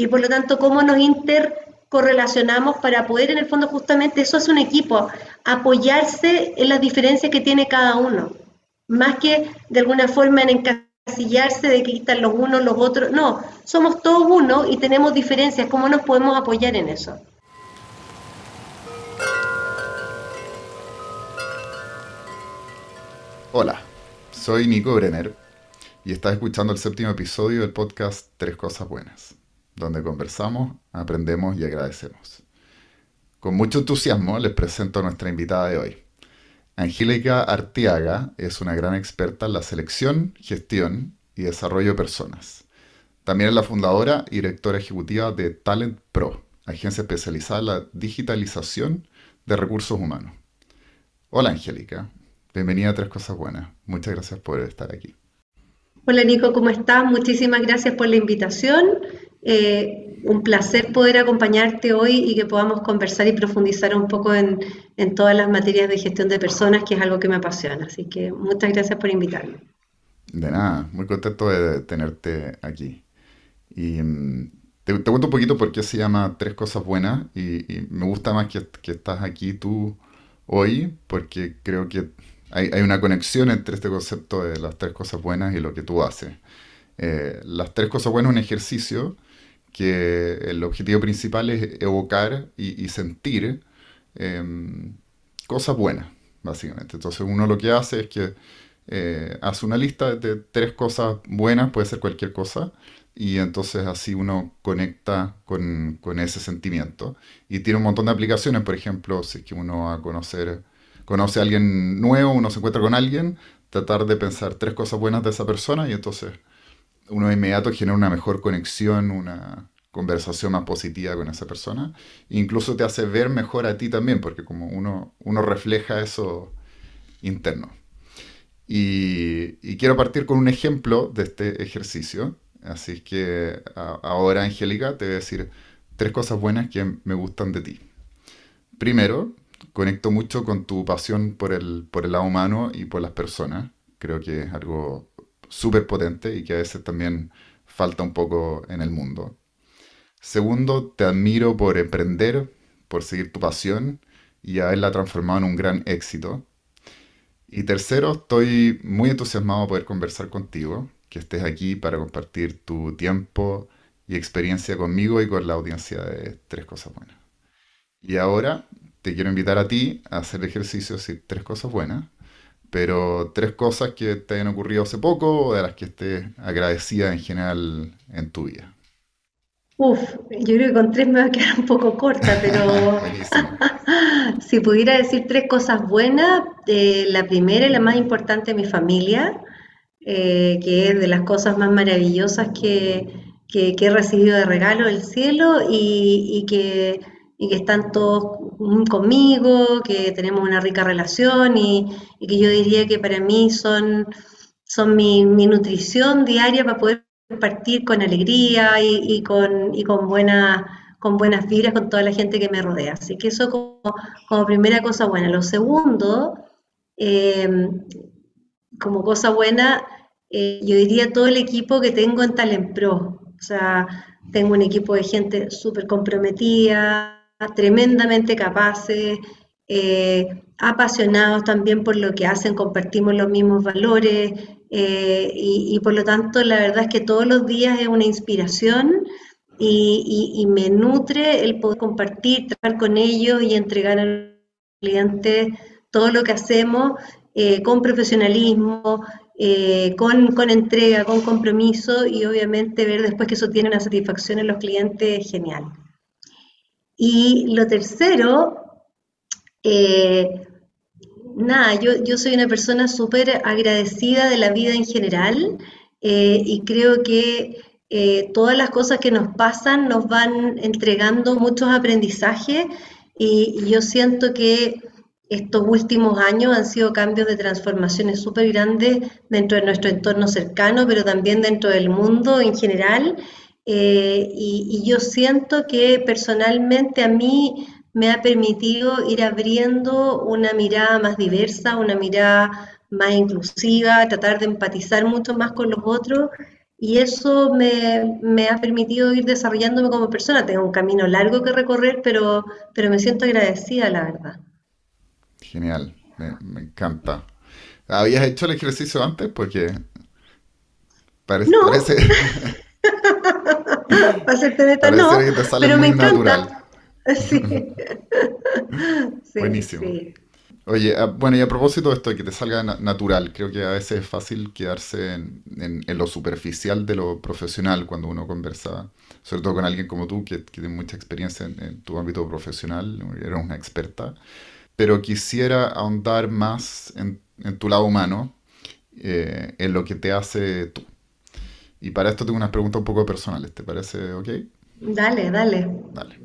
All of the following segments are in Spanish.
y por lo tanto cómo nos intercorrelacionamos para poder en el fondo justamente, eso es un equipo, apoyarse en las diferencias que tiene cada uno, más que de alguna forma en encasillarse de que están los unos, los otros, no, somos todos uno y tenemos diferencias, ¿cómo nos podemos apoyar en eso? Hola, soy Nico Brenner y estás escuchando el séptimo episodio del podcast Tres Cosas Buenas, donde conversamos, aprendemos y agradecemos. Con mucho entusiasmo les presento a nuestra invitada de hoy. Angélica Arteaga es una gran experta en la selección, gestión y desarrollo de personas. También es la fundadora y directora ejecutiva de Talent Pro, agencia especializada en la digitalización de recursos humanos. Hola Angélica, Bienvenida a Tres Cosas Buenas. Muchas gracias por estar aquí. Hola Nico, ¿cómo estás? Muchísimas gracias por la invitación. Eh, un placer poder acompañarte hoy y que podamos conversar y profundizar un poco en, todas las materias de gestión de personas, que es algo que me apasiona. Así que muchas gracias por invitarme. De nada, muy contento de tenerte aquí. Y mm, te, cuento un poquito por qué se llama Tres Cosas Buenas y, me gusta más que, que estás aquí tú hoy, porque creo que hay, una conexión entre este concepto de las tres cosas buenas y lo que tú haces. Eh, las tres cosas buenas es un ejercicio que el objetivo principal es evocar y, sentir em, cosas buenas, básicamente. Entonces uno lo que hace es que eh, hace una lista de tres cosas buenas, puede ser cualquier cosa, y entonces así uno conecta con, ese sentimiento. Y tiene un montón de aplicaciones, por ejemplo, si es que uno va a conocer conoce a alguien nuevo, uno se encuentra con alguien, tratar de pensar tres cosas buenas de esa persona y entonces uno de inmediato genera una mejor conexión, una conversación más positiva con esa persona. incluso te hace ver mejor a ti también, porque como uno, uno refleja eso interno. Y, quiero partir con un ejemplo de este ejercicio. Así que ahora, Angélica, te voy a decir tres cosas buenas que me gustan de ti. Primero, conecto mucho con tu pasión por el, por el lado humano y por las personas. Creo que es algo súper potente y que a veces también falta un poco en el mundo. Segundo, te admiro por emprender, por seguir tu pasión y haberla transformado en un gran éxito. Y tercero, estoy muy entusiasmado de poder conversar contigo, que estés aquí para compartir tu tiempo y experiencia conmigo y con la audiencia de Tres Cosas Buenas. Y ahora te quiero invitar a ti a hacer ejercicios y tres cosas buenas, pero tres cosas que te hayan ocurrido hace poco o de las que estés agradecida en general en tu vida. Uf, yo creo que con tres me va a quedar un poco corta, pero si pudiera decir tres cosas buenas, eh, la primera y la más importante, mi familia, eh, que es de las cosas más maravillosas que, he recibido de regalo del cielo y que y que están todos conmigo, que tenemos una rica relación y, que yo diría que para mí son, son mi, nutrición diaria para poder partir con alegría y, con, con, buena, con buenas vibras con toda la gente que me rodea. Así que eso como, primera cosa buena. Lo segundo, em, como cosa buena, eh, yo diría todo el equipo que tengo en Talent Pro. O sea, tengo un equipo de gente súper comprometida, tremendamente capaces, eh, apasionados también por lo que hacen, compartimos los mismos valores eh, y, por lo tanto la verdad es que todos los días es una inspiración y, me nutre el poder compartir, trabajar con ellos y entregar al cliente todo lo que hacemos eh, con profesionalismo, con, con, entrega, con compromiso y obviamente ver después que eso tiene una satisfacción en los clientes genial. Y lo tercero, eh, nada, yo, soy una persona súper agradecida de la vida en general eh, y creo que eh, todas las cosas que nos pasan nos van entregando muchos aprendizajes y, yo siento que estos últimos años han sido cambios de transformaciones súper grandes dentro de nuestro entorno cercano, pero también dentro del mundo en general. Eh, y, yo siento que personalmente a mí me ha permitido ir abriendo una mirada más diversa, una mirada más inclusiva, tratar de empatizar mucho más con los otros y eso me, me, ha permitido ir desarrollándome como persona. Tengo un camino largo que recorrer, pero, pero me siento agradecida, la verdad. Genial, me, me encanta. ¿Habías hecho el ejercicio antes? Porque parece... No. parece... Para serte neta, no, que te sale pero me muy encanta. natural. Sí. Sí, Buenísimo. sí. Oye, ah, bueno, y a propósito de esto, de que te salga na- natural, creo que a veces es fácil quedarse en, en- en lo superficial de lo profesional cuando uno conversa, sobre todo con alguien como tú, que, que tiene mucha experiencia en, en tu ámbito profesional, eres una experta, pero quisiera ahondar más en, en tu lado humano, eh, en lo que te hace tú. Y para esto tengo unas preguntas un poco personales, ¿te parece ok? Dale, dale. Dale.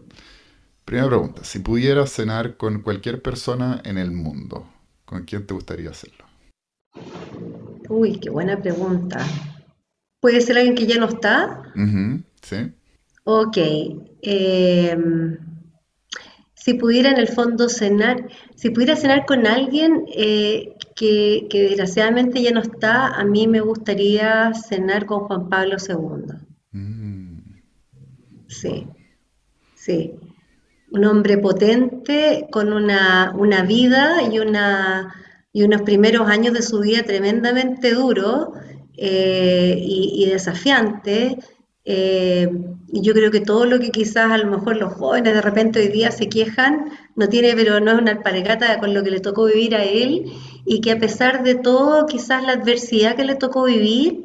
Primera pregunta, si pudieras cenar con cualquier persona en el mundo, ¿con quién te gustaría hacerlo? Uy, qué buena pregunta. ¿Puede ser alguien que ya no está? Ujú, ¿sí? Ok. em, si pudiera en el fondo cenar, si pudiera cenar con alguien eh, que, que desgraciadamente ya no está, a mí me gustaría cenar con Juan Pablo II. Mm, Sí, sí. Un hombre potente con una, una vida y, una, y unos primeros años de su vida tremendamente duros eh, y, y desafiantes. Eh, yo creo que todo lo que quizás a lo mejor los jóvenes de repente hoy día se quejan, no tiene, pero no es una alpargata con lo que le tocó vivir a él, y que a pesar de todo, quizás la adversidad que le tocó vivir,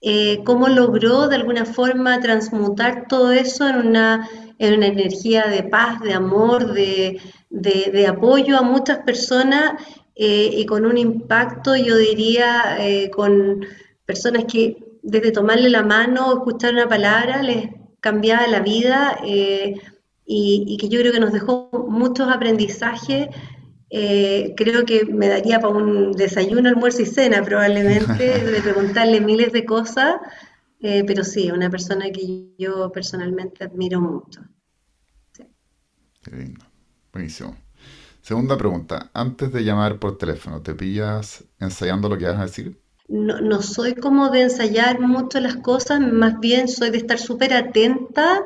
eh, cómo logró de alguna forma transmutar todo eso en una, en una energía de paz, de amor, de, de- de apoyo a muchas personas eh, y con un impacto, yo diría, eh, con personas que desde tomarle la mano o escuchar una palabra les cambiaba la vida eh, y, y que yo creo que nos dejó muchos aprendizajes eh, creo que me daría para un desayuno, almuerzo y cena probablemente, de preguntarle miles de cosas, eh, pero sí, una persona que yo personalmente admiro mucho. Sí. qué lindo. Buenísimo. Segunda pregunta, antes de llamar por teléfono, ¿te pillas ensayando lo que vas a decir? No, no soy como de ensayar mucho las cosas, más bien soy de estar súper atenta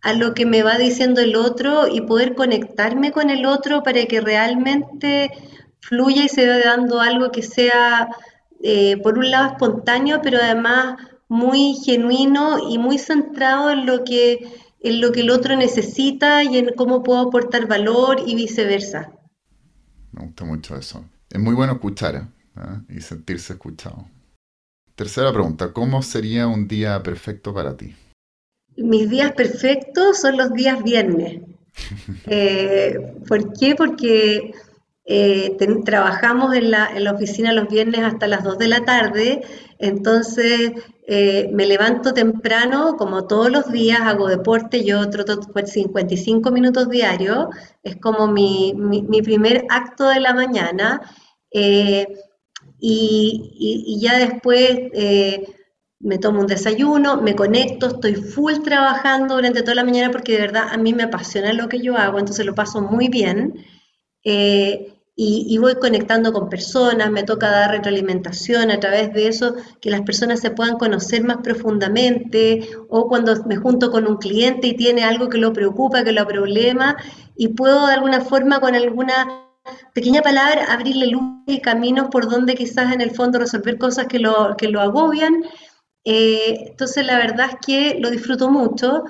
a lo que me va diciendo el otro y poder conectarme con el otro para que realmente fluya y se vaya dando algo que sea, eh, por un lado, espontáneo, pero además muy genuino y muy centrado en lo que, en lo que el otro necesita y en cómo puedo aportar valor y viceversa. Me gusta mucho eso. Es muy bueno escuchar, ¿eh? ¿Ah? y sentirse escuchado. Tercera pregunta, ¿cómo sería un día perfecto para ti? Mis días perfectos son los días viernes. Eh, ¿por qué? Porque eh, ten- trabajamos en la, en la oficina los viernes hasta las 2 de la tarde, entonces eh, me levanto temprano, como todos los días, hago deporte, yo troto pues, 55 minutos diarios, es como mi, mi- mi primer acto de la mañana, eh, y, ya después eh, me tomo un desayuno, me conecto, estoy full trabajando durante toda la mañana porque de verdad a mí me apasiona lo que yo hago, entonces lo paso muy bien. eh, y, y voy conectando con personas, me toca dar retroalimentación a través de eso, que las personas se puedan conocer más profundamente, o cuando me junto con un cliente y tiene algo que lo preocupa, que lo problema, y puedo de alguna forma con alguna pequeña palabra abrirle luz y caminos por donde quizás en el fondo resolver cosas que lo, que lo agobian. Eh, entonces la verdad es que lo disfruto mucho,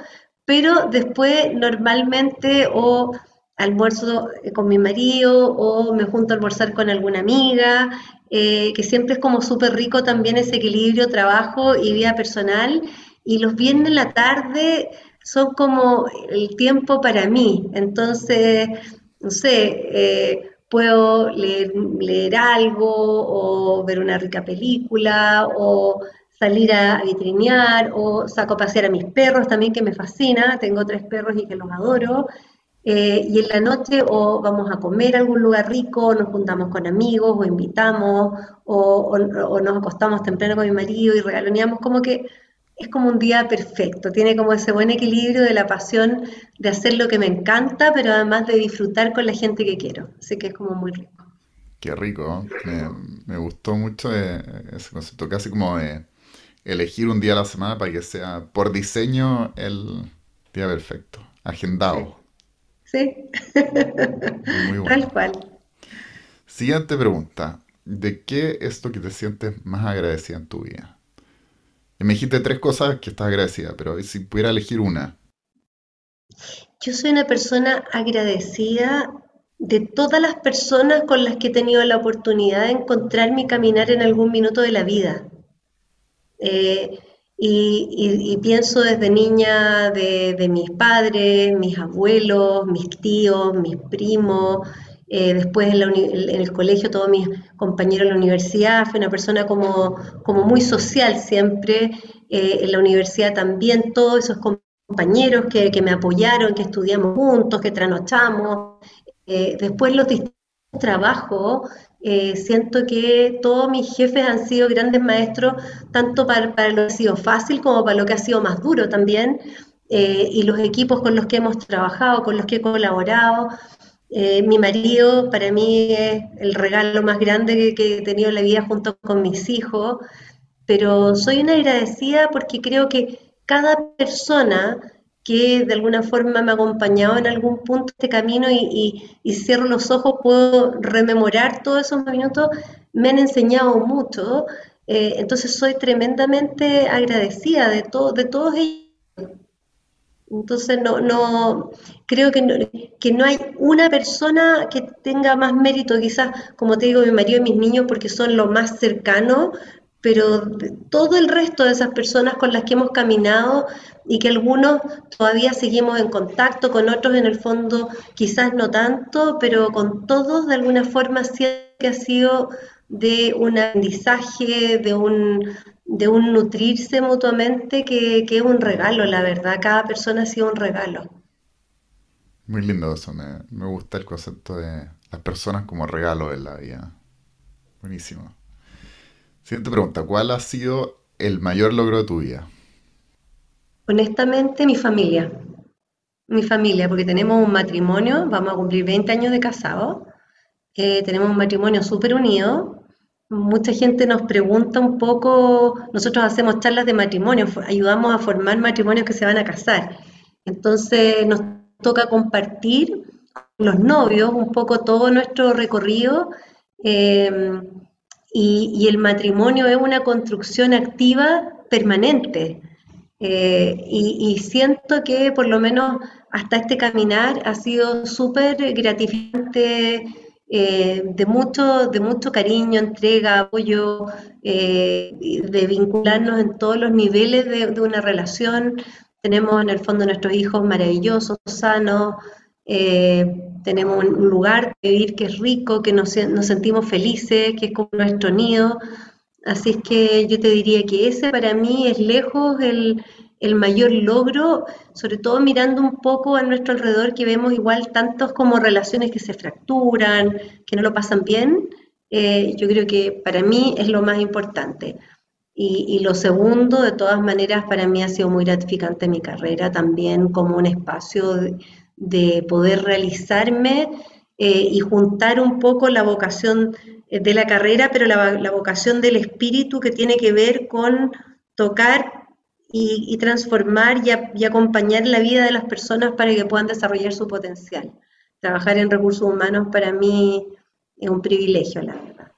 pero después normalmente o almuerzo eh, con mi marido o me junto a almorzar con alguna amiga, eh, que siempre es como súper rico también ese equilibrio trabajo y vida personal. Y los viernes en la tarde son como el tiempo para mí. Entonces, no sé, eh, puedo leer, leer algo o ver una rica película o salir a, vitrinear o saco a pasear a mis perros también que me fascina, tengo tres perros y que los adoro. Eh, y en la noche o vamos a comer a algún lugar rico, o nos juntamos con amigos o invitamos o, o- o nos acostamos temprano con mi marido y regaloneamos, como que es como un día perfecto, tiene como ese buen equilibrio de la pasión de hacer lo que me encanta, pero además de disfrutar con la gente que quiero, así que es como muy rico. Qué rico, me, me gustó mucho eh, ese concepto, casi como de elegir un día a la semana para que sea por diseño el día perfecto, agendado. Sí, Muy bueno. tal cual. Siguiente pregunta. ¿De qué es lo que te sientes más agradecida en tu vida? Me dijiste tres cosas que estás agradecida, pero si pudiera elegir una. Yo soy una persona agradecida de todas las personas con las que he tenido la oportunidad de encontrarme y caminar en algún minuto de la vida. Eh, y, y- y pienso desde niña de, de mis padres, mis abuelos, mis tíos, mis primos, eh, después en, la en el colegio todos mis compañeros en la universidad, fui una persona como, como muy social siempre, eh, en la universidad también todos esos compañeros que, que me apoyaron, que estudiamos juntos, que trasnochamos, eh, después los distintos trabajos, eh, siento que todos mis jefes han sido grandes maestros, tanto para, para lo que ha sido fácil como para lo que ha sido más duro también, y los equipos con los que hemos trabajado, con los que he colaborado. Eh, mi marido para mí es el regalo más grande que, he tenido en la vida junto con mis hijos, pero soy una agradecida porque creo que cada persona que de alguna forma me ha acompañado en algún punto de este camino y cierro los ojos, puedo rememorar todos esos minutos, me han enseñado mucho, eh, entonces soy tremendamente agradecida de, to de todos ellos. Entonces no, no creo que no, que no hay una persona que tenga más mérito, quizás, como te digo, mi marido y mis niños, porque son lo más cercano, pero todo el resto de esas personas con las que hemos caminado y que algunos todavía seguimos en contacto, con otros en el fondo quizás no tanto, pero con todos de alguna forma sí que ha sido de un aprendizaje, de un, de un nutrirse mutuamente que, que es un regalo, la verdad, cada persona ha sido un regalo. Muy lindo eso, me, me gusta el concepto de las personas como regalo en la vida. Buenísimo. Siguiente pregunta, ¿cuál ha sido el mayor logro de tu vida? Honestamente, mi familia, mi familia, porque tenemos un matrimonio, vamos a cumplir 20 años de casado, eh, tenemos un matrimonio súper unido. Mucha gente nos pregunta un poco, nosotros hacemos charlas de matrimonio, ayudamos a formar matrimonios que se van a casar. Entonces nos toca compartir con los novios un poco todo nuestro recorrido y, y el matrimonio es una construcción activa permanente. Eh, y, y siento que por lo menos hasta este caminar ha sido súper gratificante, eh, de mucho, de mucho cariño, entrega, apoyo, eh, de vincularnos en todos los niveles de, una relación. Tenemos en el fondo nuestros hijos maravillosos, sanos, eh, tenemos un lugar de vivir que es rico, que nos, nos sentimos felices, que es como nuestro nido. Así es que yo te diría que ese para mí es lejos el, el mayor logro, sobre todo mirando un poco a nuestro alrededor que vemos igual tantos como relaciones que se fracturan, que no lo pasan bien. eh, yo creo que para mí es lo más importante. Y, lo segundo, de todas maneras, para mí ha sido muy gratificante mi carrera también como un espacio de, de poder realizarme eh, y juntar un poco la vocación eh, de la carrera, pero la vocación del espíritu que tiene que ver con tocar y, y transformar y, a- y acompañar la vida de las personas para que puedan desarrollar su potencial. Trabajar en recursos humanos para mí es un privilegio, la verdad.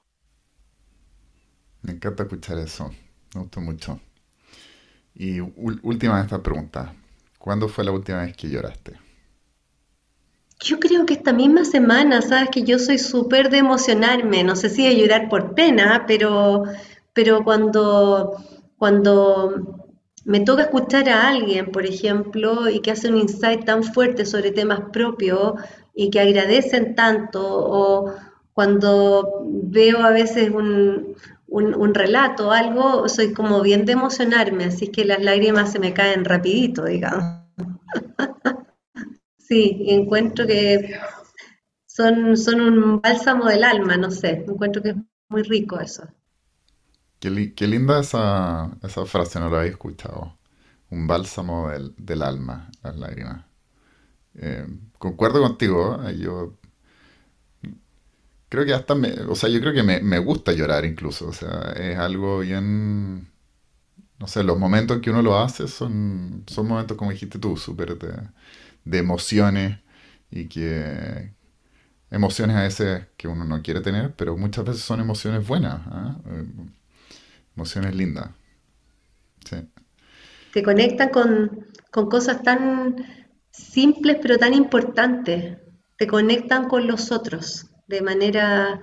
Me encanta escuchar eso, me gustó mucho. Y última de estas preguntas, ¿cuándo fue la última vez que lloraste? Yo creo que esta misma semana, sabes que yo soy súper de emocionarme, no sé si de llorar por pena, pero, pero cuando, cuando me toca escuchar a alguien, por ejemplo, y que hace un insight tan fuerte sobre temas propios y que agradecen tanto, o cuando veo a veces un, un, relato o algo, soy como bien de emocionarme, así que las lágrimas se me caen rapidito, digamos. Sí, y encuentro que son, son un bálsamo del alma, no sé, encuentro que es muy rico eso. Qué, li- qué linda esa, esa frase, no la había escuchado. Un bálsamo del, alma, las lágrimas. Eh, concuerdo contigo, ¿eh? yo creo que hasta me, o sea, yo creo que me, me gusta llorar incluso, o sea, es algo bien, no sé, los momentos en que uno lo hace son, son momentos, como dijiste tú, súper de, de emociones y que emociones a veces que uno no quiere tener, pero muchas veces son emociones buenas, ¿ah? Eh, emociones lindas. Sí. Te conectan con, con cosas tan simples pero tan importantes. Te conectan con los otros de manera,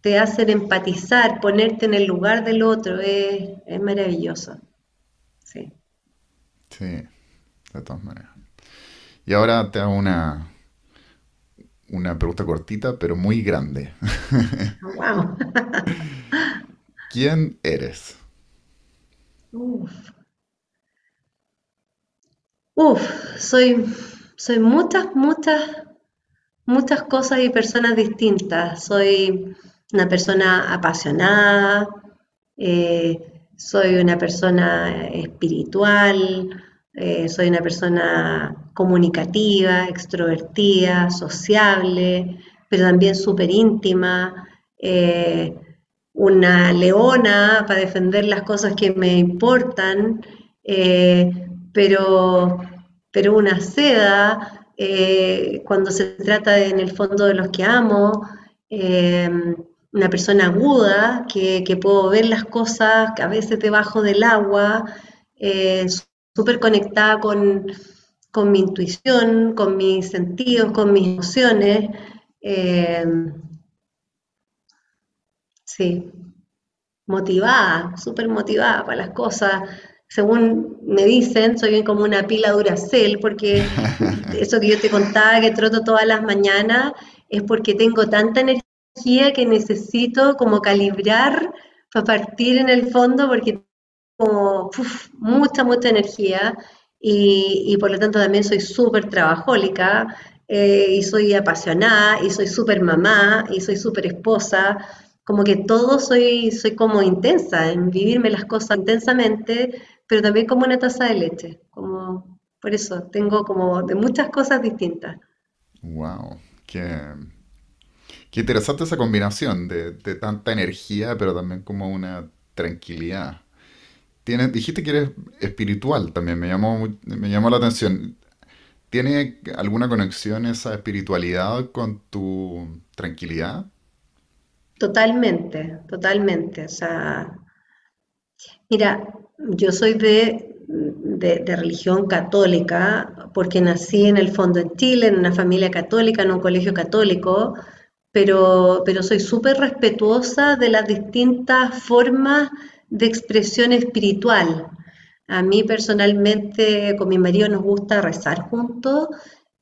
te hacen empatizar, ponerte en el lugar del otro. Es, es maravilloso. Sí. Sí, de todas maneras. Y ahora te hago una, una pregunta cortita, pero muy grande. Wow. ¿Quién eres? Uf. Uf, soy, soy muchas, muchas, muchas cosas y personas distintas. Soy una persona apasionada, eh, soy una persona espiritual, eh, soy una persona comunicativa, extrovertida, sociable, pero también súper íntima, eh, una leona para defender las cosas que me importan, eh, pero, pero una seda cuando se trata de, en el fondo de los que amo, una persona aguda, que, que, puedo ver las cosas a veces debajo del agua, súper conectada con, con, mi intuición, con mis sentidos, con mis emociones. Sí, motivada, súper motivada para las cosas. Según me dicen, soy bien como una pila Duracell, porque eso que yo te contaba que troto todas las mañanas es porque tengo tanta energía que necesito como calibrar para partir en el fondo, porque como mucha, mucha energía y, por lo tanto también soy súper trabajólica eh, y soy apasionada y soy súper mamá y soy súper esposa. Como que todo soy, soy como intensa en vivirme las cosas intensamente, pero también como una taza de leche. Como, por eso tengo como de muchas cosas distintas. Wow, qué, qué interesante esa combinación de, de tanta energía, pero también como una tranquilidad dijiste que eres espiritual también, me llamó, me llamó la atención. ¿Tiene alguna conexión esa espiritualidad con tu tranquilidad? Totalmente, totalmente. O sea, mira, yo soy de, de, religión católica porque nací en el fondo en Chile, en una familia católica, en un colegio católico, pero, pero soy súper respetuosa de las distintas formas de expresión espiritual. A mí personalmente con mi marido nos gusta rezar juntos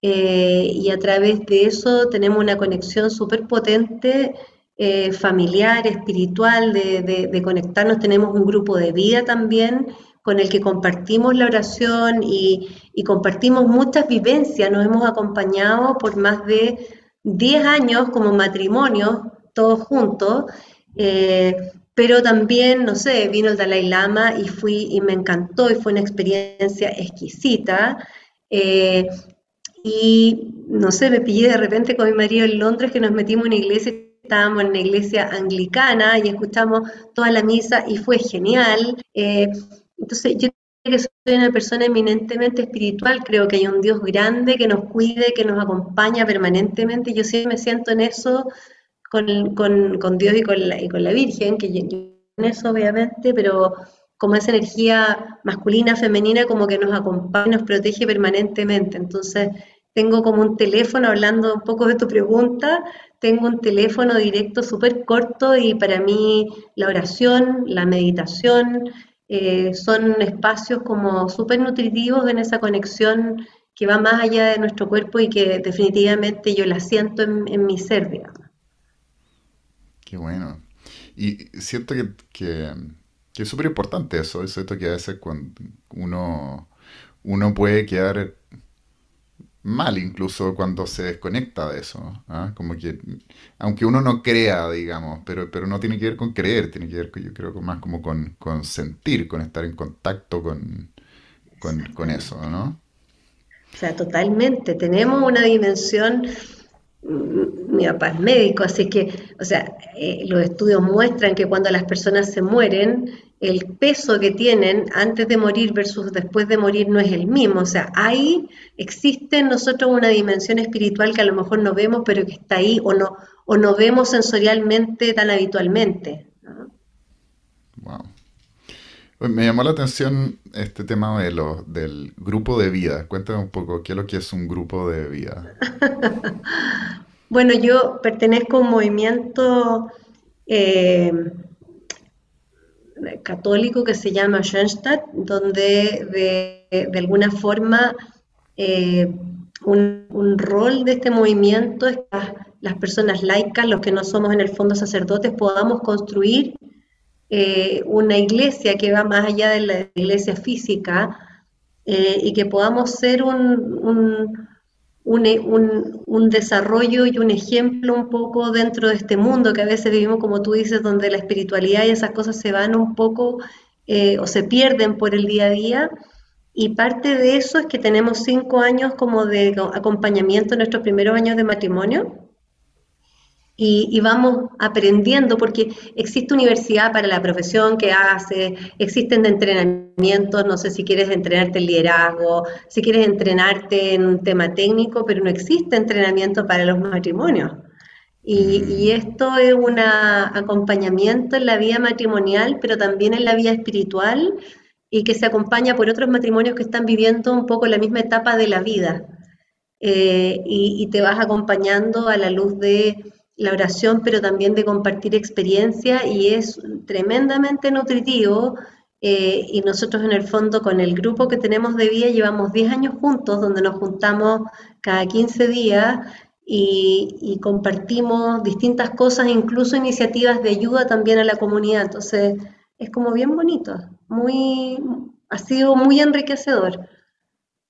eh, y a través de eso tenemos una conexión súper potente, eh, familiar, espiritual, de, conectarnos. Tenemos un grupo de vida también con el que compartimos la oración y, compartimos muchas vivencias. Nos hemos acompañado por más de 10 años como matrimonio, todos juntos. Eh, pero también, no sé, vino el Dalai Lama y fui y me encantó y fue una experiencia exquisita. Eh, y no sé, me pillé de repente con mi marido en Londres que nos metimos en una iglesia, estábamos en una iglesia anglicana y escuchamos toda la misa y fue genial. Eh, entonces, yo creo que soy una persona eminentemente espiritual, creo que hay un Dios grande que nos cuide, que nos acompaña permanentemente. Yo siempre me siento en eso con, con, con Dios y con, la, y con la Virgen, que yo, en eso obviamente, pero como esa energía masculina, femenina, como que nos acompaña, nos protege permanentemente. Entonces, tengo como un teléfono, hablando un poco de tu pregunta, tengo un teléfono directo súper corto y para mí la oración, la meditación, eh, son espacios como súper nutritivos en esa conexión que va más allá de nuestro cuerpo y que definitivamente yo la siento en, mi ser, digamos. Qué bueno. Y siento que, que, es súper importante eso, es esto que a veces cuando uno, uno puede quedar mal incluso cuando se desconecta de eso. ¿ah? Como que, aunque uno no crea, digamos, pero, pero no tiene que ver con creer, tiene que ver, yo creo, más como con, con sentir, con estar en contacto con, con, con eso, ¿no? O sea, totalmente. Tenemos una dimensión mi papá es médico, así que, o sea, eh, los estudios muestran que cuando las personas se mueren, el peso que tienen antes de morir versus después de morir no es el mismo. O sea, ahí existe en nosotros una dimensión espiritual que a lo mejor no vemos, pero que está ahí o no, o no vemos sensorialmente tan habitualmente. Wow. Me llamó la atención este tema de lo, del grupo de vida. Cuéntame un poco, ¿qué es lo que es un grupo de vida? bueno, yo pertenezco a un movimiento eh, católico que se llama Schoenstatt, donde de, alguna forma eh, un, rol de este movimiento es que las, personas laicas, los que no somos en el fondo sacerdotes, podamos construir eh, una iglesia que va más allá de la iglesia física eh, y que podamos ser un un, un, desarrollo y un ejemplo un poco dentro de este mundo que a veces vivimos, como tú dices, donde la espiritualidad y esas cosas se van un poco eh, o se pierden por el día a día. Y parte de eso es que tenemos cinco años como de acompañamiento en nuestros primeros años de matrimonio y, vamos aprendiendo, porque existe universidad para la profesión que hace, existen de entrenamientos, no sé si quieres entrenarte en liderazgo, si quieres entrenarte en un tema técnico, pero no existe entrenamiento para los matrimonios. Y, mm. y, esto es un acompañamiento en la vida matrimonial, pero también en la vida espiritual, y que se acompaña por otros matrimonios que están viviendo un poco la misma etapa de la vida. Eh, y, y te vas acompañando a la luz de la oración, pero también de compartir experiencia y es tremendamente nutritivo. Eh, y nosotros en el fondo con el grupo que tenemos de vida llevamos 10 años juntos, donde nos juntamos cada 15 días y, compartimos distintas cosas, incluso iniciativas de ayuda también a la comunidad. Entonces es como bien bonito, muy, ha sido muy enriquecedor.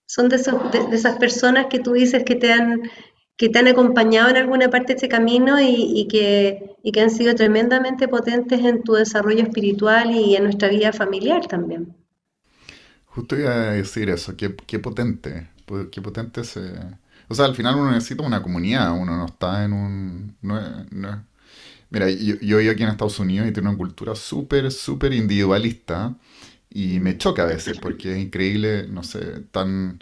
Son de, de esas personas que tú dices que te han que te han acompañado en alguna parte de este camino y, que, que han sido tremendamente potentes en tu desarrollo espiritual y en nuestra vida familiar también. Justo iba a decir eso, qué, qué potente, qué potente. O sea, al final uno necesita una comunidad, uno no está en un... Mira, yo, yo vivo aquí en Estados Unidos y tengo una cultura súper, súper individualista y me choca a veces porque es increíble, no sé, tan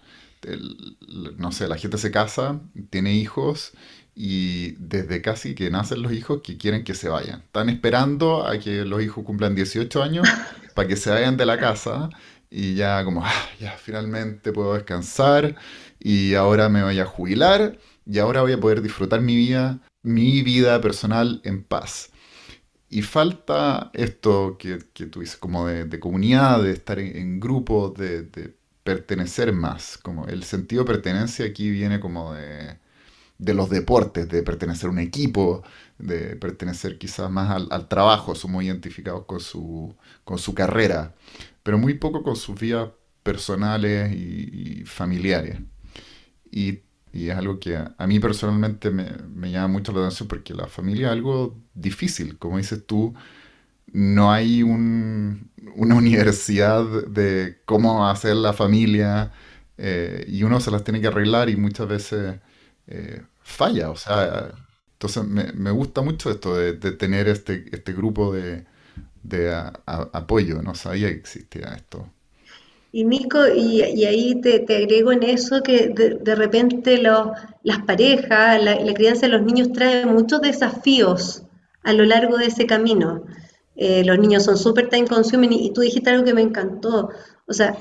no sé, la gente se casa, tiene hijos y desde casi que nacen los hijos que quieren que se vayan. Están esperando a que los hijos cumplan 18 años para que se vayan de la casa y ya como, ah, ya finalmente puedo descansar y ahora me voy a jubilar y ahora voy a poder disfrutar mi vida, mi vida personal en paz. Y falta esto que, que tú dices, como de, comunidad, de estar en, grupos, de pertenecer más. Como el sentido de pertenencia aquí viene como de, de los deportes, de pertenecer a un equipo, de pertenecer quizás más al, trabajo, son muy identificados con su, con su carrera, pero muy poco con sus vidas personales y, familiares. Y, y, es algo que a, mí personalmente me, me, llama mucho la atención porque la familia es algo difícil, como dices tú, no hay un, una universidad de cómo hacer la familia eh, y uno se las tiene que arreglar y muchas veces eh, falla. O sea, entonces me, gusta mucho esto de, tener este, este grupo de, apoyo. No sabía que existía esto. Y Nico, y, ahí te, agrego en eso que de, repente las parejas, la, la, crianza de los niños trae muchos desafíos a lo largo de ese camino. Eh, los niños son súper time consuming y, tú dijiste algo que me encantó. O sea,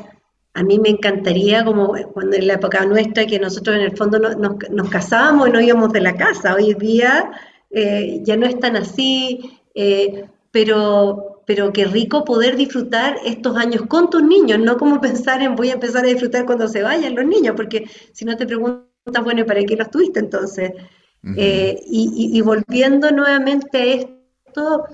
a mí me encantaría, como cuando en la época nuestra, que nosotros en el fondo nos, casábamos y no íbamos de la casa. Hoy día eh, ya no es tan así, eh, pero, pero qué rico poder disfrutar estos años con tus niños, no como pensar en voy a empezar a disfrutar cuando se vayan los niños, porque si no te preguntas, bueno, ¿y para qué los tuviste entonces? y volviendo nuevamente a esto,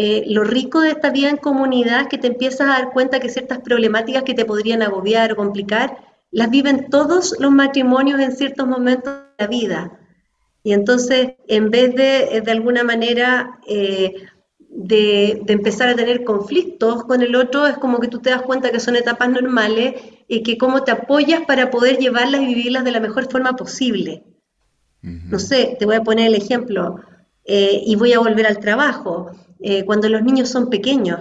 eh, lo rico de esta vida en comunidad es que te empiezas a dar cuenta que ciertas problemáticas que te podrían agobiar o complicar, las viven todos los matrimonios en ciertos momentos de la vida. Y entonces, en vez de, eh, de alguna manera, eh, de, empezar a tener conflictos con el otro, es como que tú te das cuenta que son etapas normales y que cómo te apoyas para poder llevarlas y vivirlas de la mejor forma posible. No sé, te voy a poner el ejemplo, eh, y voy a volver al trabajo, eh, cuando los niños son pequeños.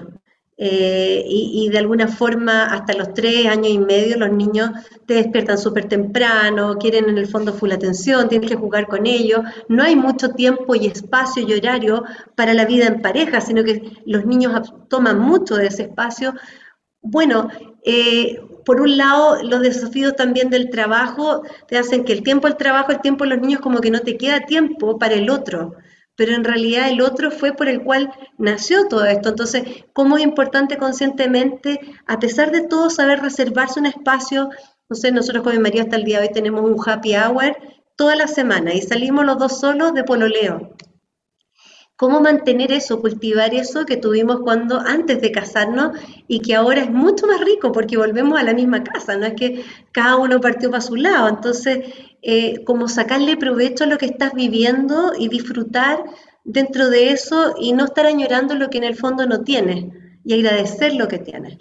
Eh, y, de alguna forma hasta los tres años y medio los niños te despiertan súper temprano, quieren en el fondo full atención, tienes que jugar con ellos, no hay mucho tiempo y espacio y horario para la vida en pareja, sino que los niños toman mucho de ese espacio. Bueno, eh, por un lado, los desafíos también del trabajo te hacen que el tiempo del trabajo, el tiempo de los niños, como que no te queda tiempo para el otro pero en realidad el otro fue por el cual nació todo esto. Entonces, cómo es importante conscientemente, a pesar de todo, saber reservarse un espacio. No sé, nosotros con mi marido hasta el día de hoy tenemos un happy hour toda la semana y salimos los dos solos de pololeo cómo mantener eso, cultivar eso que tuvimos cuando antes de casarnos y que ahora es mucho más rico porque volvemos a la misma casa, no es que cada uno partió para su lado. Entonces, eh, como sacarle provecho a lo que estás viviendo y disfrutar dentro de eso y no estar añorando lo que en el fondo no tienes y agradecer lo que tienes.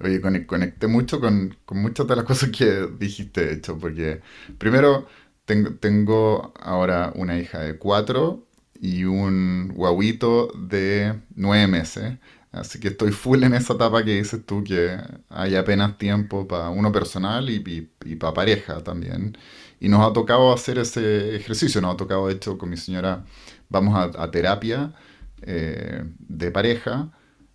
Oye, conecté mucho con, con, muchas de las cosas que dijiste, de hecho, porque primero tengo, ahora una hija de cuatro y un guaguito de nueve meses. Así que estoy full en esa etapa que dices tú, que hay apenas tiempo para uno personal y, y, para pareja también. Y nos ha tocado hacer ese ejercicio, nos ha tocado, de hecho, con mi señora, vamos a, terapia eh, de pareja,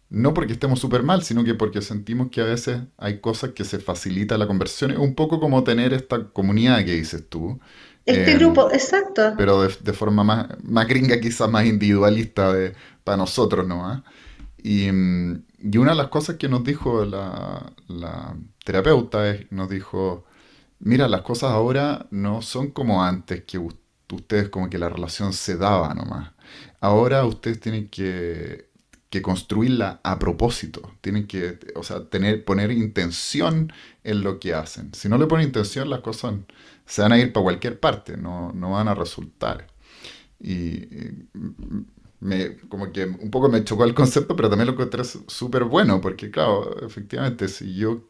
no porque estemos súper mal, sino que porque sentimos que a veces hay cosas que se facilita la conversión. Es un poco como tener esta comunidad que dices tú, este em, grupo, exacto. Pero de, forma más, más gringa, quizás más individualista de, para nosotros, ¿no? Y, mm, y, una de las cosas que nos dijo la, la terapeuta es, nos dijo, mira, las cosas ahora no son como antes, que ustedes como que la relación se daba nomás. Ahora ustedes tienen que, que construirla a propósito, tienen que, o sea, tener, poner intención en lo que hacen. Si no le ponen intención, las cosas se van a ir para cualquier parte, no, van a resultar. Y, me, como que un poco me chocó el concepto, pero también lo encontré súper bueno, porque claro, efectivamente, si yo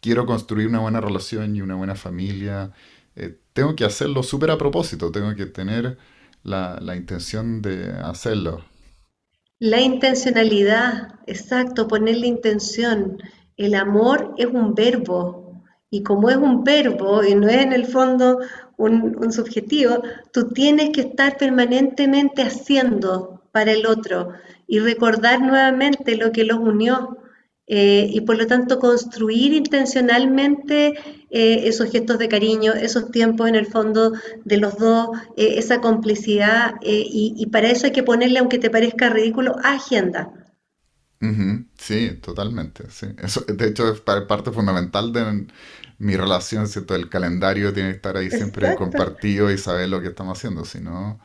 quiero construir una buena relación y una buena familia, eh, tengo que hacerlo súper a propósito, tengo que tener la, la intención de hacerlo. La intencionalidad, exacto, poner la intención. El amor es un verbo, y como es un verbo y no es en el fondo un, subjetivo, tú tienes que estar permanentemente haciendo para el otro y recordar nuevamente lo que los unió. Eh, y por lo tanto construir intencionalmente eh, esos gestos de cariño, esos tiempos en el fondo de los dos, eh, esa complicidad, y, y, para eso hay que ponerle, aunque te parezca ridículo, agenda. Sí, totalmente. Sí. Eso, de hecho, es parte fundamental de mi relación, ¿cierto? El calendario tiene que estar ahí siempre compartido y saber lo que estamos haciendo, si no...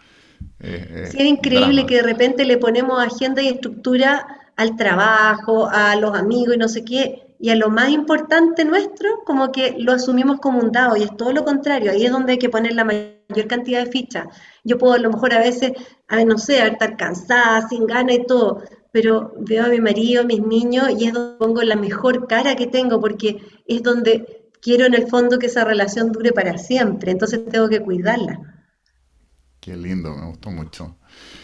Sí, es increíble que de repente le ponemos agenda y estructura al trabajo, a los amigos y no sé qué, y a lo más importante nuestro, como que lo asumimos como un dado, y es todo lo contrario, ahí es donde hay que poner la mayor cantidad de fichas. Yo puedo a lo mejor a veces, a no sé, estar cansada, sin ganas y todo, pero veo a mi marido, mis niños, y es donde pongo la mejor cara que tengo, porque es donde quiero en el fondo que esa relación dure para siempre, entonces tengo que cuidarla. Qué lindo, me gustó mucho.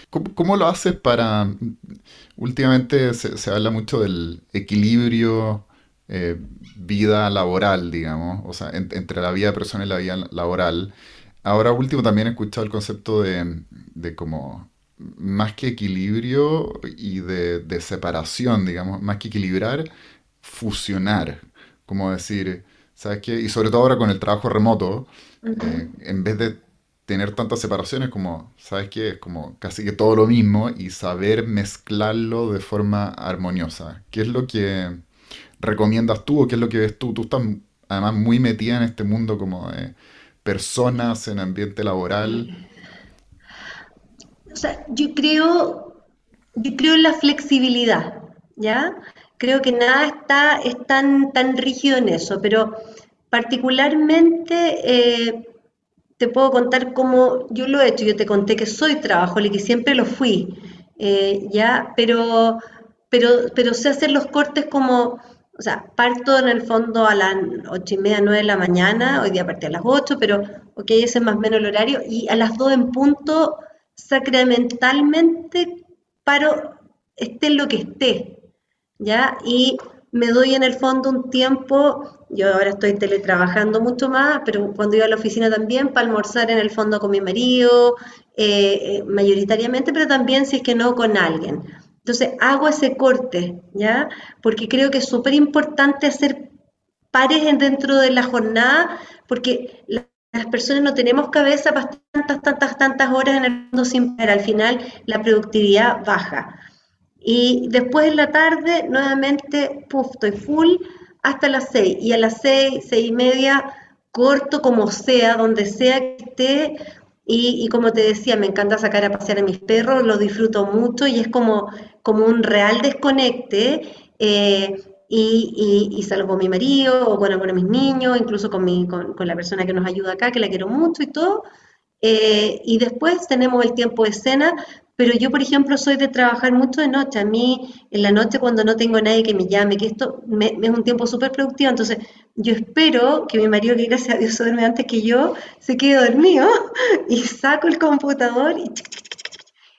¿Cómo, lo haces para... Últimamente se, habla mucho del equilibrio eh, vida laboral, digamos, o sea, entre la vida personal y la vida laboral. Ahora último también he escuchado el concepto de, de como más que equilibrio y de, de, separación, digamos, más que equilibrar, fusionar. Como decir, ¿sabes qué? Y sobre todo ahora con el trabajo remoto, eh, en vez de tener tantas separaciones como, ¿sabes qué? Es como casi que todo lo mismo y saber mezclarlo de forma armoniosa. ¿Qué es lo que recomiendas tú o qué es lo que ves tú? Tú estás además muy metida en este mundo como de personas, en ambiente laboral. O sea, yo creo, yo creo en la flexibilidad, ¿ya? Creo que nada está, es tan, tan rígido en eso, pero particularmente eh, te puedo contar cómo yo lo he hecho. Yo te conté que soy trabajo y siempre lo fui, eh, ¿ya? Pero, pero, pero sé hacer los cortes como, O sea, parto en el fondo a las ocho y media, nueve de la mañana, hoy día partí a las ocho, pero ok, ese es más o menos el horario, y a las dos en punto, sacramentalmente, paro, esté lo que esté, ¿ya? Y me doy en el fondo un tiempo, yo ahora estoy teletrabajando mucho más, pero cuando iba a la oficina también, para almorzar en el fondo con mi marido, eh, eh, mayoritariamente, pero también si es que no con alguien. Entonces hago ese corte, ¿ya? Porque creo que es súper importante hacer pares dentro de la jornada, porque las personas no tenemos cabeza para tantas, tantas, tantas horas en el mundo sin parar. Al final la productividad baja. Y después en la tarde, nuevamente, puff, estoy full hasta las seis. Y a las seis, seis y media, corto como sea, donde sea que esté, y, como te decía, me encanta sacar a pasear a mis perros, lo disfruto mucho y es como, como un real desconecte. Eh, y, salgo con mi marido, o bueno, con mis niños, incluso con, mi, con, la persona que nos ayuda acá, que la quiero mucho y todo. Eh, y después tenemos el tiempo de cena, pero yo, por ejemplo, soy de trabajar mucho de noche. A mí, en la noche, cuando no tengo nadie que me llame, que esto es un tiempo súper productivo, entonces yo espero que mi marido, que gracias a Dios duerme antes que yo, se quede dormido y saco el computador y,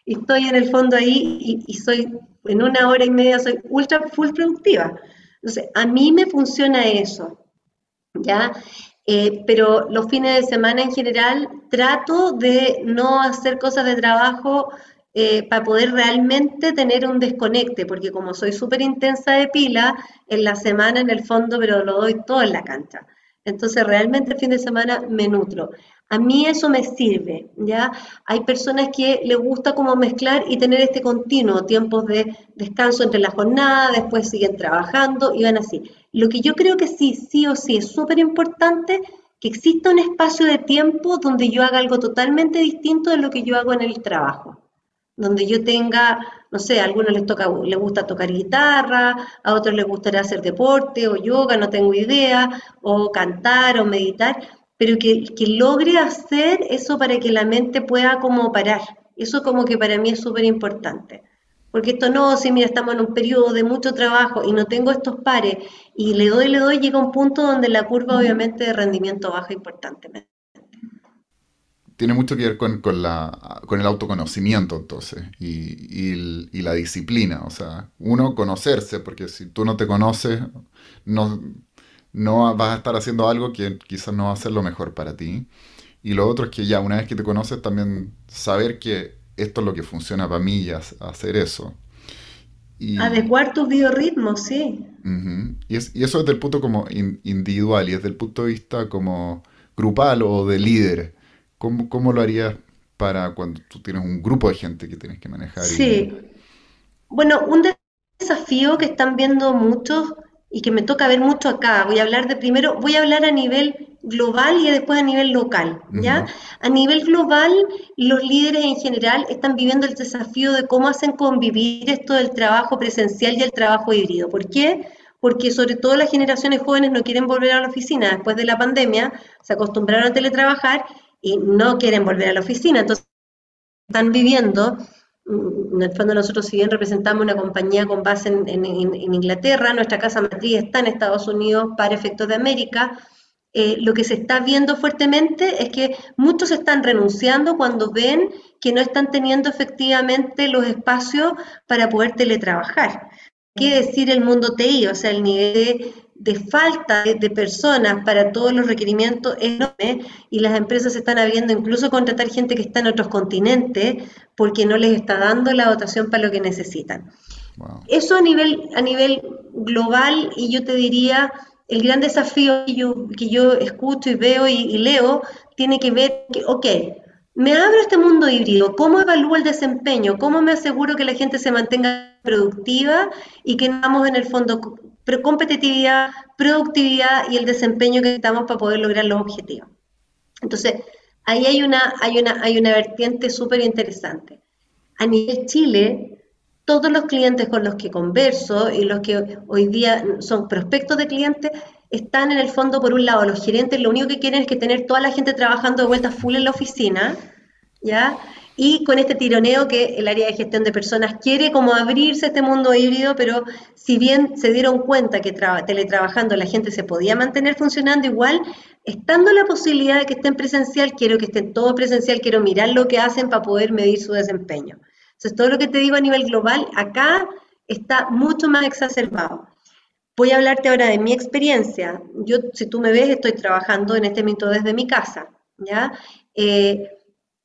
estoy en el fondo ahí y, soy, en una hora y media, soy ultra full productiva. Entonces, a mí me funciona eso, ¿ya? Eh, pero los fines de semana en general trato de no hacer cosas de trabajo eh, para poder realmente tener un desconecte, porque como soy súper intensa de pila, en la semana en el fondo, pero lo doy todo en la cancha. Entonces realmente el fin de semana me nutro. A mí eso me sirve, ¿ya? Hay personas que les gusta como mezclar y tener este continuo, tiempos de descanso entre la jornada, después siguen trabajando y van así. Lo que yo creo que sí, sí o sí es súper importante que exista un espacio de tiempo donde yo haga algo totalmente distinto de lo que yo hago en el trabajo donde yo tenga, no sé, a algunos les, toca, les gusta tocar guitarra, a otros les gustaría hacer deporte o yoga, no tengo idea, o cantar o meditar, pero que, que logre hacer eso para que la mente pueda como parar. Eso como que para mí es súper importante. Porque esto no, si mira, estamos en un periodo de mucho trabajo y no tengo estos pares y le doy, le doy, llega un punto donde la curva obviamente de rendimiento baja importantemente tiene mucho que ver con, la, con el autoconocimiento entonces y, la disciplina. O sea, uno conocerse, porque si tú no te conoces, no, no vas a estar haciendo algo que quizás no va a ser lo mejor para ti. Y lo otro es que ya una vez que te conoces, también saber que esto es lo que funciona para mí y hacer eso. Y, Adecuar tus biorritmos, sí. y, es, y, eso es del punto como individual y es del punto de vista como grupal o de líder ¿Cómo, lo harías para cuando tú tienes un grupo de gente que tienes que manejar? Sí. Bueno, un desafío que están viendo muchos y que me toca ver mucho acá, voy a hablar de primero, voy a hablar a nivel global y después a nivel local, ¿ya? A nivel global, los líderes en general están viviendo el desafío de cómo hacen convivir esto del trabajo presencial y el trabajo híbrido. ¿Por qué? Porque sobre todo las generaciones jóvenes no quieren volver a la oficina después de la pandemia, se acostumbraron a teletrabajar y no quieren volver a la oficina. Entonces, están viviendo, mm, en el fondo nosotros si bien representamos una compañía con base en, Inglaterra, nuestra casa matriz está en Estados Unidos para efectos de América, eh, lo que se está viendo fuertemente es que muchos están renunciando cuando ven que no están teniendo efectivamente los espacios para poder teletrabajar. ¿Qué decir el mundo TI? O sea, el nivel de falta de, personas para todos los requerimientos es enorme y las empresas están habiendo incluso contratar gente que está en otros continentes porque no les está dando la dotación para lo que necesitan. Eso a nivel, a nivel global y yo te diría, el gran desafío que yo, que yo escucho y veo y, y leo tiene que ver que, ok, me abro este mundo híbrido, ¿cómo evalúo el desempeño? ¿Cómo me aseguro que la gente se mantenga productiva y que vamos en el fondo competitividad, productividad y el desempeño que necesitamos para poder lograr los objetivos. Entonces, ahí hay una, hay una, hay una vertiente súper interesante. A nivel Chile, todos los clientes con los que converso y los que hoy día son prospectos de clientes están en el fondo, por un lado, los gerentes lo único que quieren es que tener toda la gente trabajando de vuelta full en la oficina, ¿ya? Y con este tironeo que el área de gestión de personas quiere como abrirse este mundo híbrido, pero si bien se dieron cuenta que teletrabajando la gente se podía mantener funcionando igual, estando la posibilidad de que estén presencial, quiero que estén todos presencial, quiero mirar lo que hacen para poder medir su desempeño. Entonces, todo lo que te digo a nivel global, acá está mucho más exacerbado. Voy a hablarte ahora de mi experiencia. Yo, si tú me ves, estoy trabajando en este momento desde mi casa, ¿ya? Eh,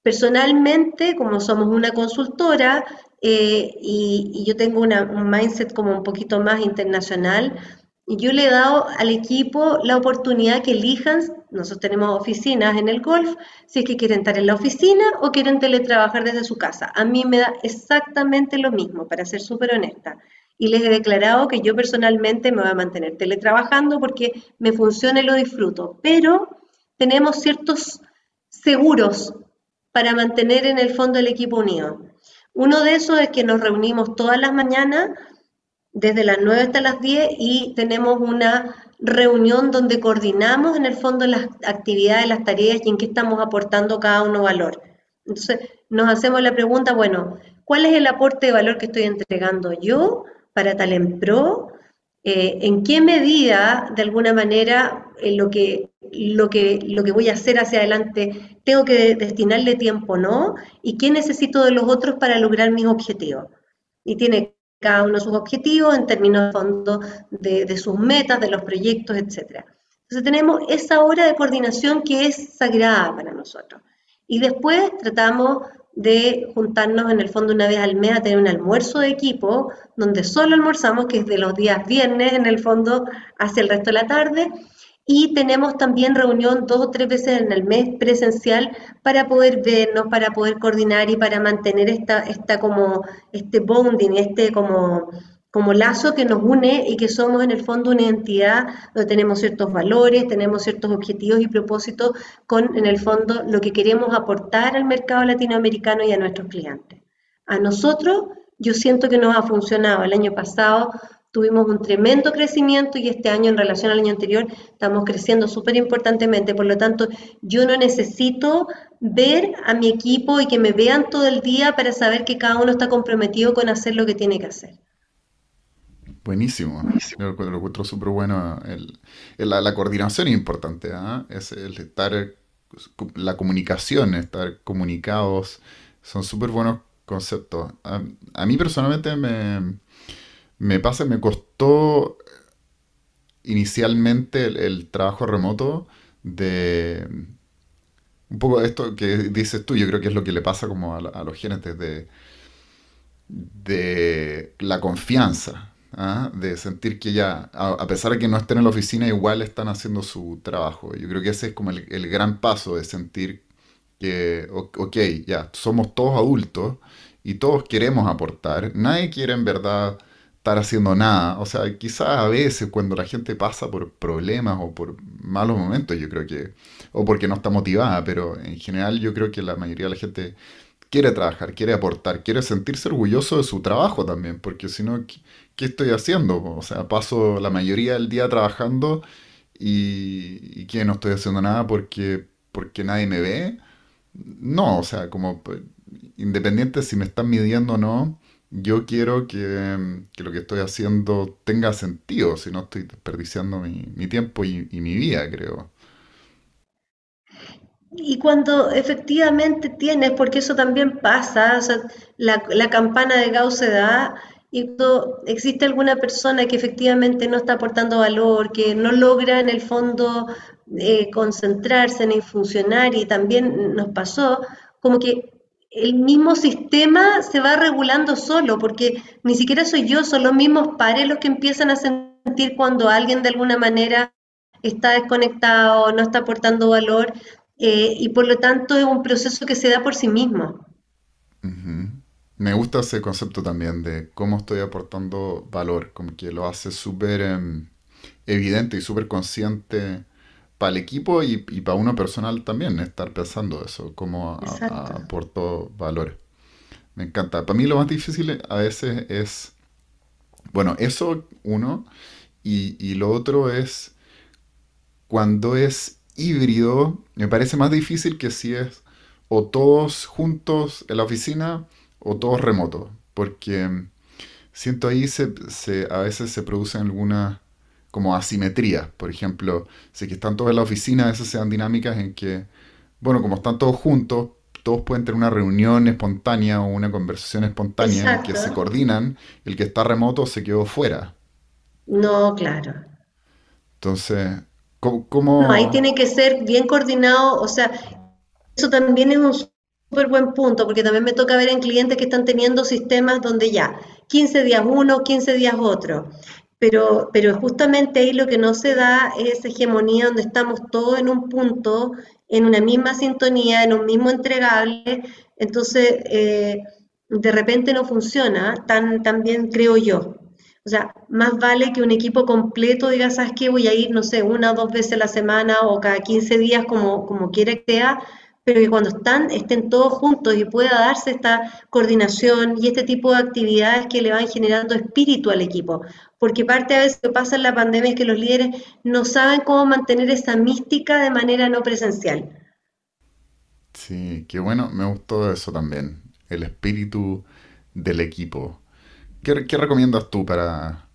Personalmente, como somos una consultora eh, y, yo tengo un mindset como un poquito más internacional, yo le he dado al equipo la oportunidad que elijan, nosotros tenemos oficinas en el golf, si es que quieren estar en la oficina o quieren teletrabajar desde su casa. A mí me da exactamente lo mismo, para ser súper honesta. Y les he declarado que yo personalmente me voy a mantener teletrabajando porque me funciona y lo disfruto. Pero tenemos ciertos seguros para mantener en el fondo el equipo unido. Uno de esos es que nos reunimos todas las mañanas, desde las 9 hasta las 10, y tenemos una reunión donde coordinamos en el fondo las actividades, las tareas y en qué estamos aportando cada uno valor. Entonces, nos hacemos la pregunta, bueno, ¿cuál es el aporte de valor que estoy entregando yo para Talempro? Eh, ¿En qué medida, de alguna manera, lo, que, lo, que, lo que voy a hacer hacia adelante, tengo que destinarle tiempo no? ¿Y qué necesito de los otros para lograr mis objetivos? Y tiene cada uno sus objetivos en términos de fondo de, de sus metas, de los proyectos, etc. Entonces tenemos esa hora de coordinación que es sagrada para nosotros. Y después tratamos de juntarnos en el fondo una vez al mes a tener un almuerzo de equipo, donde solo almorzamos, que es de los días viernes en el fondo hacia el resto de la tarde, y tenemos también reunión dos o tres veces en el mes presencial para poder vernos, para poder coordinar y para mantener esta, esta como, este bonding, este como como lazo que nos une y que somos en el fondo una entidad donde tenemos ciertos valores, tenemos ciertos objetivos y propósitos con en el fondo lo que queremos aportar al mercado latinoamericano y a nuestros clientes. A nosotros yo siento que nos ha funcionado. El año pasado tuvimos un tremendo crecimiento y este año en relación al año anterior estamos creciendo súper importantemente. Por lo tanto, yo no necesito ver a mi equipo y que me vean todo el día para saber que cada uno está comprometido con hacer lo que tiene que hacer. Buenísimo. Yo lo, encuentro súper bueno. la, coordinación es importante, ¿ah? Es el estar, la comunicación, estar comunicados, son súper buenos conceptos. A, mí personalmente me, me pasa, me costó inicialmente el, trabajo remoto de un poco esto que dices tú, yo creo que es lo que le pasa como a, los genes de, de la confianza. ¿ah? de sentir que ya, a, pesar de que no estén en la oficina, igual están haciendo su trabajo. Yo creo que ese es como el, gran paso de sentir que, ok, ya, somos todos adultos y todos queremos aportar. Nadie quiere en verdad estar haciendo nada. O sea, quizás a veces cuando la gente pasa por problemas o por malos momentos, yo creo que, o porque no está motivada, pero en general yo creo que la mayoría de la gente quiere trabajar, quiere aportar, quiere sentirse orgulloso de su trabajo también, porque si no, ¿qué estoy haciendo? O sea, paso la mayoría del día trabajando y, y que no estoy haciendo nada porque, porque nadie me ve. No, o sea, como pues, independiente si me están midiendo o no, yo quiero que, lo que estoy haciendo tenga sentido, si no estoy desperdiciando mi, tiempo y, mi vida, creo. Y cuando efectivamente tienes, porque eso también pasa, o sea, la, campana de Gauss se da y cuando existe alguna persona que efectivamente no está aportando valor, que no logra en el fondo eh, concentrarse ni funcionar, y también nos pasó, como que el mismo sistema se va regulando solo, porque ni siquiera soy yo, son los mismos pares los que empiezan a sentir cuando alguien de alguna manera está desconectado, no está aportando valor, eh, y por lo tanto es un proceso que se da por sí mismo. Me gusta ese concepto también de cómo estoy aportando valor, como que lo hace súper em, evidente y súper consciente para el equipo y, para uno personal también, estar pensando eso, cómo aporto valor. Me encanta. Para mí lo más difícil a veces es, bueno, eso uno, y, y lo otro es cuando es híbrido, me parece más difícil que si es o todos juntos en la oficina o todos remotos, porque siento ahí se, se, a veces se producen algunas como asimetrías. Por ejemplo, si que están todos en la oficina, a veces se dan dinámicas en que, bueno, como están todos juntos, todos pueden tener una reunión espontánea o una conversación espontánea en que se coordinan, el que está remoto se quedó fuera. No, claro. Entonces, ¿cómo, ahí tiene que ser bien coordinado, o sea, eso también es un súper buen punto, porque también me toca ver en clientes que están teniendo sistemas donde ya 15 días uno, 15 días otro. Pero, pero justamente ahí lo que no se da es hegemonía donde estamos todos en un punto, en una misma sintonía, en un mismo entregable. Entonces, eh, de repente no funciona tan, tan bien, creo yo. O sea, más vale que un equipo completo diga, ¿sabes qué? Voy a ir, no sé, una o dos veces a la semana o cada 15 días, como, como quiera que sea, pero que cuando están, estén todos juntos y pueda darse esta coordinación y este tipo de actividades que le van generando espíritu al equipo. Porque parte a veces que pasa en la pandemia es que los líderes no saben cómo mantener esa mística de manera no presencial. Sí, qué bueno, me gustó eso también, el espíritu del equipo. ¿Qué, recomiendas tú para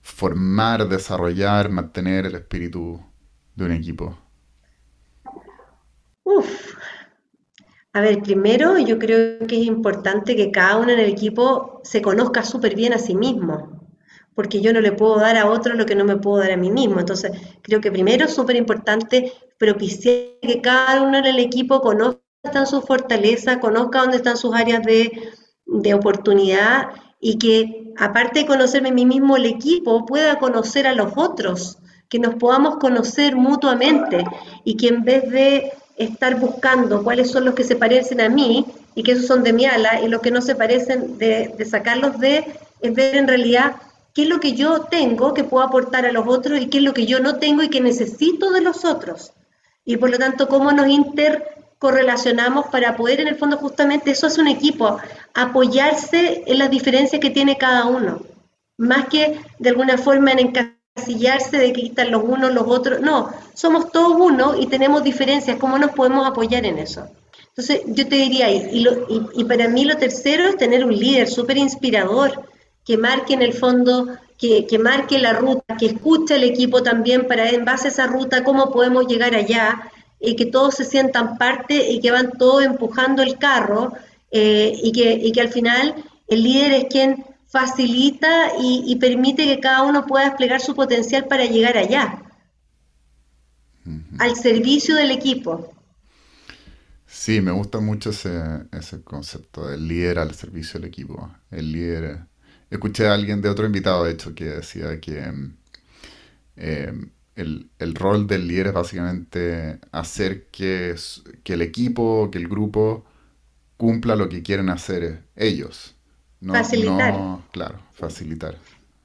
formar, desarrollar, mantener el espíritu de un equipo? Uf. A ver, primero yo creo que es importante que cada uno en el equipo se conozca súper bien a sí mismo, porque yo no le puedo dar a otro lo que no me puedo dar a mí mismo. Entonces, creo que primero es súper importante propiciar que cada uno en el equipo conozca dónde están sus fortalezas, conozca dónde están sus áreas de, de oportunidad y que aparte de conocerme a mí mismo, el equipo pueda conocer a los otros, que nos podamos conocer mutuamente y que en vez de estar buscando cuáles son los que se parecen a mí y que esos son de mi ala y los que no se parecen de, sacarlos de, es ver en realidad qué es lo que yo tengo que puedo aportar a los otros y qué es lo que yo no tengo y que necesito de los otros. Y por lo tanto, cómo nos inter correlacionamos para poder en el fondo justamente, eso es un equipo, apoyarse en las diferencias que tiene cada uno, más que de alguna forma en encasillarse de que están los unos, los otros, no, somos todos uno y tenemos diferencias, ¿cómo nos podemos apoyar en eso? Entonces yo te diría, y, y, para mí lo tercero es tener un líder súper inspirador, que marque en el fondo, que, que marque la ruta, que escuche el equipo también para en base a esa ruta cómo podemos llegar allá, y que todos se sientan parte y que van todos empujando el carro eh, y, que, que al final el líder es quien facilita y, permite que cada uno pueda desplegar su potencial para llegar allá, al servicio del equipo. Sí, me gusta mucho ese, ese concepto del líder al servicio del equipo. El líder. Escuché a alguien de otro invitado, de hecho, que decía que eh, el, rol del líder es básicamente hacer que, que, el equipo, que el grupo cumpla lo que quieren hacer ellos. Facilitar. claro, facilitar.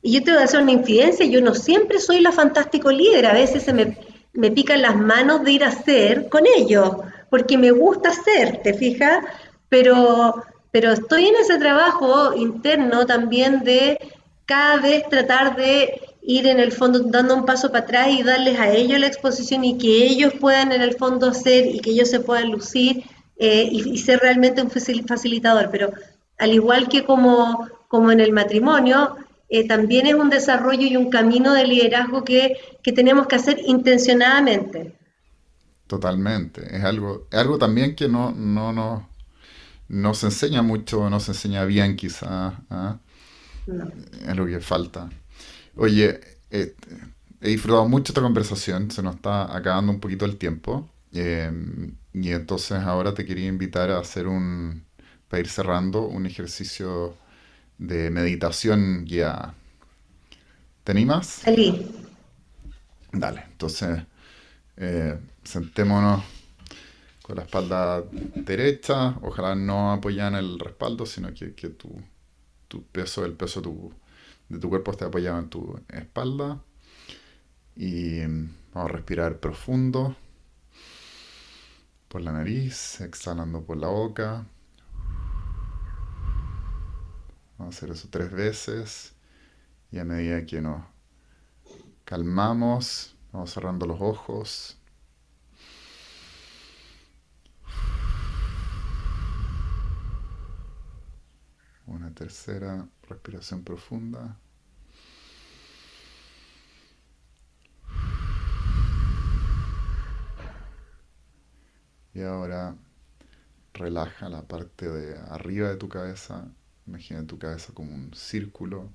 Y yo te voy a hacer una infidencia, yo no siempre soy la fantástico líder, a veces se me, me pican las manos de ir a hacer con ellos, porque me gusta hacer, ¿te fijas? Pero, pero estoy en ese trabajo interno también de cada vez tratar de ir en el fondo dando un paso para atrás y darles a ellos la exposición y que ellos puedan en el fondo hacer y que ellos se puedan lucir eh, y, ser realmente un facilitador. Pero al igual que como, como en el matrimonio, eh, también es un desarrollo y un camino de liderazgo que, tenemos que hacer intencionadamente. Totalmente. Es algo, es algo también que no, no, no, no se enseña mucho, no se enseña bien quizás. ¿ah? Es lo que falta. Oye, eh, he disfrutado mucho esta conversación, se nos está acabando un poquito el tiempo. Em, y entonces ahora te quería invitar a hacer un, para ir cerrando, un ejercicio de meditación guiada. ¿Te animas? Sí. Dale, entonces eh, sentémonos con la espalda derecha, ojalá no apoyar en el respaldo, sino que, que tu, tu peso, el peso de tu de tu cuerpo esté apoyado en tu espalda. Y vamos a respirar profundo por la nariz, exhalando por la boca. Vamos a hacer eso tres veces. Y a medida que nos calmamos, vamos cerrando los ojos. Una tercera respiración profunda. Y ahora relaja la parte de arriba de tu cabeza Imagina tu cabeza como un círculo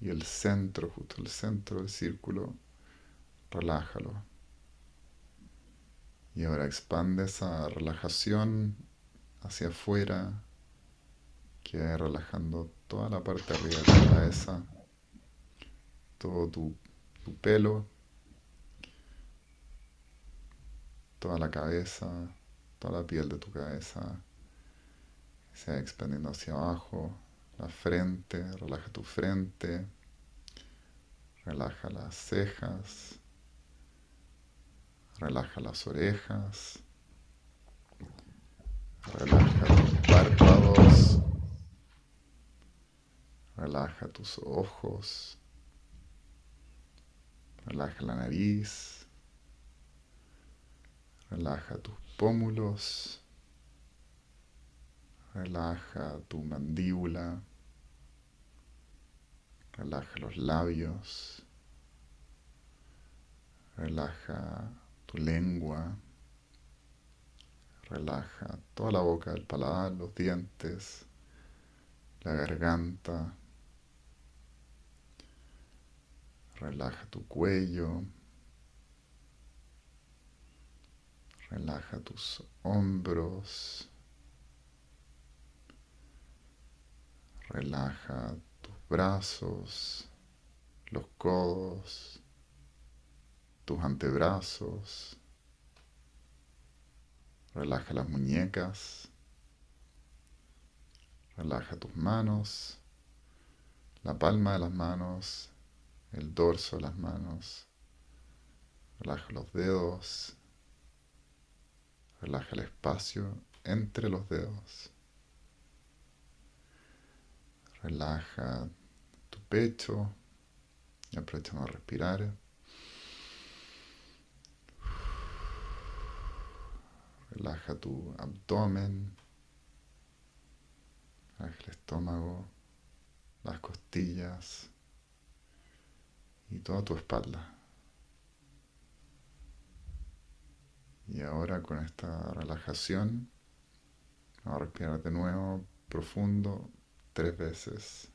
y el centro, justo el centro del círculo, relájalo. Y ahora expande esa relajación hacia afuera, que relajando toda la parte de arriba de tu cabeza, todo tu pelo, toda la cabeza, toda la piel de tu cabeza, se va expandiendo hacia abajo, la frente, relaja tu frente, relaja las cejas, relaja las orejas, relaja tus párpados, relaja tus ojos, relaja la nariz, relaja tus pómulos, relaja tu mandíbula, relaja los labios, relaja tu lengua, relaja toda la boca, el paladar, los dientes, la garganta, relaja tu cuello, relaja tus hombros, relaja tus brazos, los codos, tus antebrazos, relaja las muñecas, relaja tus manos, la palma de las manos, el dorso de las manos, relaja los dedos, relaja el espacio entre los dedos, relaja tu pecho y aprovechamos a respirar. Relaja tu abdomen, relaja el estómago, las costillas y toda tu espalda. Y ahora con esta relajación, vamos a respirar de nuevo profundo tres veces.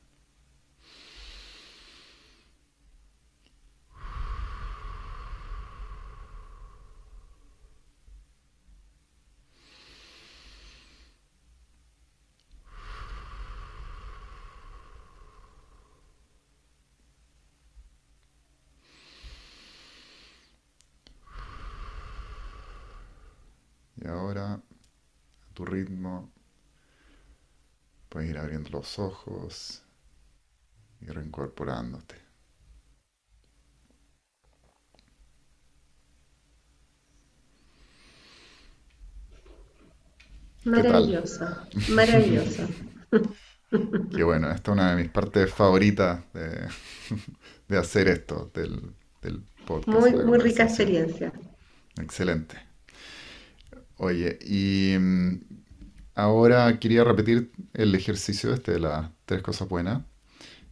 Y ahora, a tu ritmo, puedes ir abriendo los ojos y reincorporándote. Maravilloso, maravilloso. Qué bueno, esta es una de mis partes favoritas de, de hacer esto, del, del podcast. Muy, de muy rica experiencia. Excelente. Oye, y mm, ahora quería repetir el ejercicio este de las tres cosas buenas.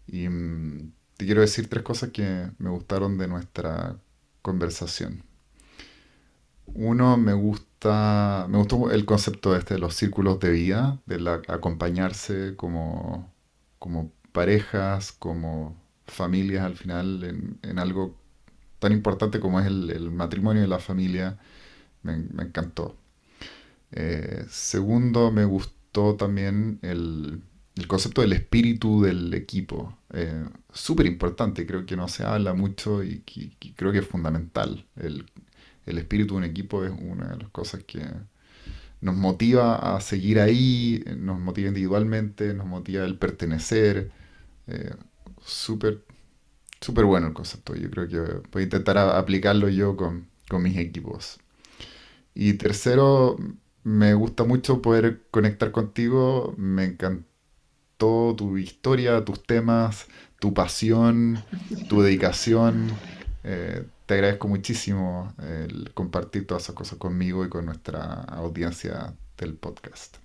Y mm, te quiero decir tres cosas que me gustaron de nuestra conversación. Uno, me gusta, me gustó el concepto este de los círculos de vida, de la- acompañarse como, como parejas, como familias al final en, algo tan importante como es el, matrimonio y la familia. Me encantó. Eh, segundo, me gustó también el, el concepto del espíritu del equipo. Eh, súper importante, creo que no se habla mucho y, creo que es fundamental. El, el espíritu de un equipo es una de las cosas que nos motiva a seguir ahí, nos motiva individualmente, nos motiva el pertenecer. Eh, súper, bueno el concepto. Yo creo que voy a intentar aplicarlo yo con, con mis equipos. Y tercero, me gusta mucho poder conectar contigo. Me encantó tu historia, tus temas, tu pasión, tu dedicación. Eh, te agradezco muchísimo el compartir todas esas cosas conmigo y con nuestra audiencia del podcast.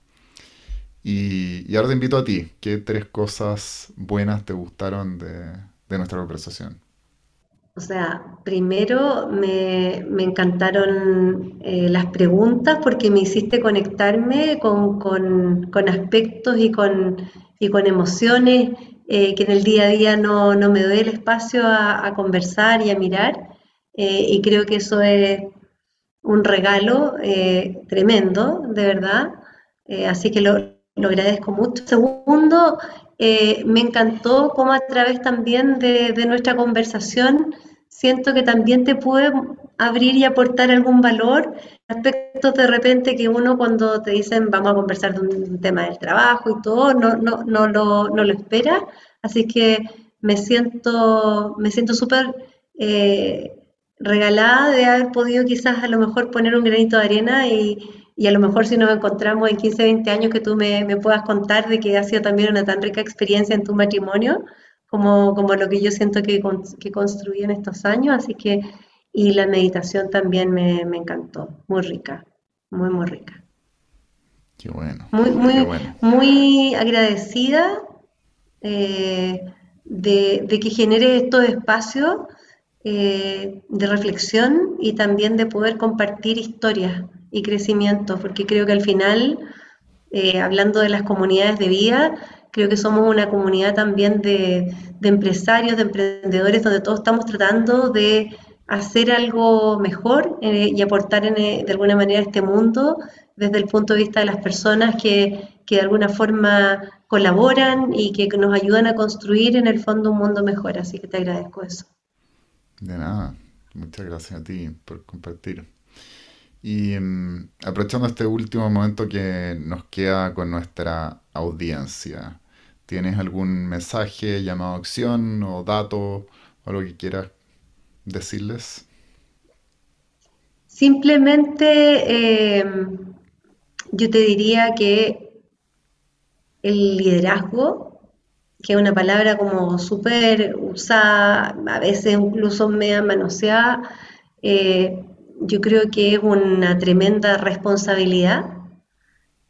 Y, ahora te invito a ti. ¿Qué tres cosas buenas te gustaron de, de nuestra conversación? O sea, primero me, encantaron eh, las preguntas porque me hiciste conectarme con, aspectos y con, y con emociones eh, que en el día a día no, me doy el espacio a, conversar y a mirar. Eh, y creo que eso es un regalo tremendo, de verdad. así que lo, lo agradezco mucho. Segundo, me encantó cómo a través también de, nuestra conversación siento que también te puede abrir y aportar algún valor, aspectos de repente que uno cuando te dicen vamos a conversar de un tema del trabajo y todo, no, no, no, lo, no lo espera. Así que me siento me siento súper eh, regalada de haber podido quizás a lo mejor poner un granito de arena y, y a lo mejor si nos encontramos en 15, 20 años que tú me, puedas contar de que ha sido también una tan rica experiencia en tu matrimonio como, como lo que yo siento que, que construí en estos años. Así que, y la meditación también me, encantó, muy rica, muy, muy rica. Qué bueno. Muy, muy, muy agradecida eh, de, que genere estos espacios eh, de reflexión y también de poder compartir historias y crecimiento, porque creo que al final, eh, hablando de las comunidades de vida, creo que somos una comunidad también de, empresarios, de emprendedores, donde todos estamos tratando de hacer algo mejor eh, y aportar eh, de alguna manera a este mundo desde el punto de vista de las personas que, que, de alguna forma colaboran y que nos ayudan a construir en el fondo un mundo mejor. Así que te agradezco eso. De nada, muchas gracias a ti por compartir. Y mm, aprovechando este último momento que nos queda con nuestra audiencia, ¿tienes algún mensaje, llamado a acción o dato o algo que quieras decirles? Simplemente em, yo te diría que el liderazgo, que es una palabra como súper usada, a veces incluso media manoseada, eh, yo creo que es una tremenda responsabilidad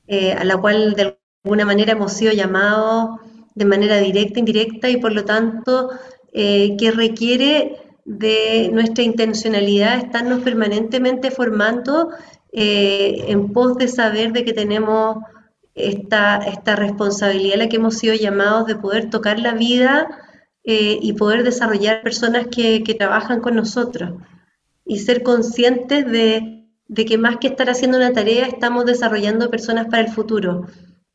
eh, a la cual de alguna manera hemos sido llamados de manera directa, indirecta y por lo tanto eh, que requiere de nuestra intencionalidad estarnos permanentemente formando eh, en pos de saber de que tenemos esta, esta responsabilidad a la que hemos sido llamados de poder tocar la vida y poder desarrollar personas que, que trabajan con nosotros y ser conscientes de, que más que estar haciendo una tarea, estamos desarrollando personas para el futuro.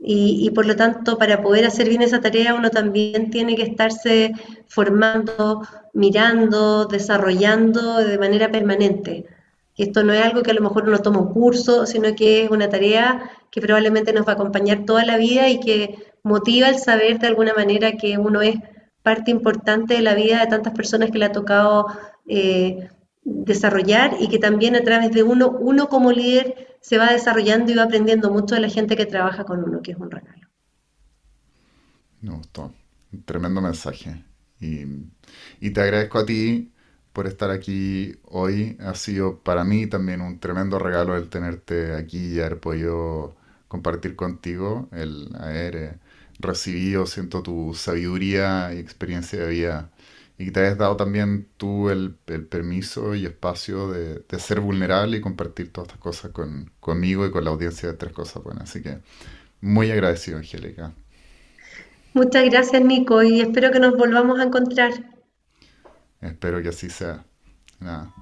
Y, por lo tanto, para poder hacer bien esa tarea, uno también tiene que estarse formando, mirando, desarrollando de manera permanente. Esto no es algo que a lo mejor uno toma un curso, sino que es una tarea que probablemente nos va a acompañar toda la vida y que motiva el saber de alguna manera que uno es parte importante de la vida de tantas personas que le ha tocado eh, desarrollar y que también a través de uno, uno como líder se va desarrollando y va aprendiendo mucho de la gente que trabaja con uno, que es un regalo. Me gustó. Tremendo mensaje. Y, y te agradezco a ti por estar aquí hoy. Ha sido para mí también un tremendo regalo el tenerte aquí y haber podido compartir contigo, el haber recibido, siento, tu sabiduría y experiencia de vida y que te hayas dado también tú el, permiso y espacio de, ser vulnerable y compartir todas estas cosas con, conmigo y con la audiencia de Tres Cosas Buenas. Así que muy agradecido, Angélica. Muchas gracias, Nico, y espero que nos volvamos a encontrar. Espero que así sea. Nada,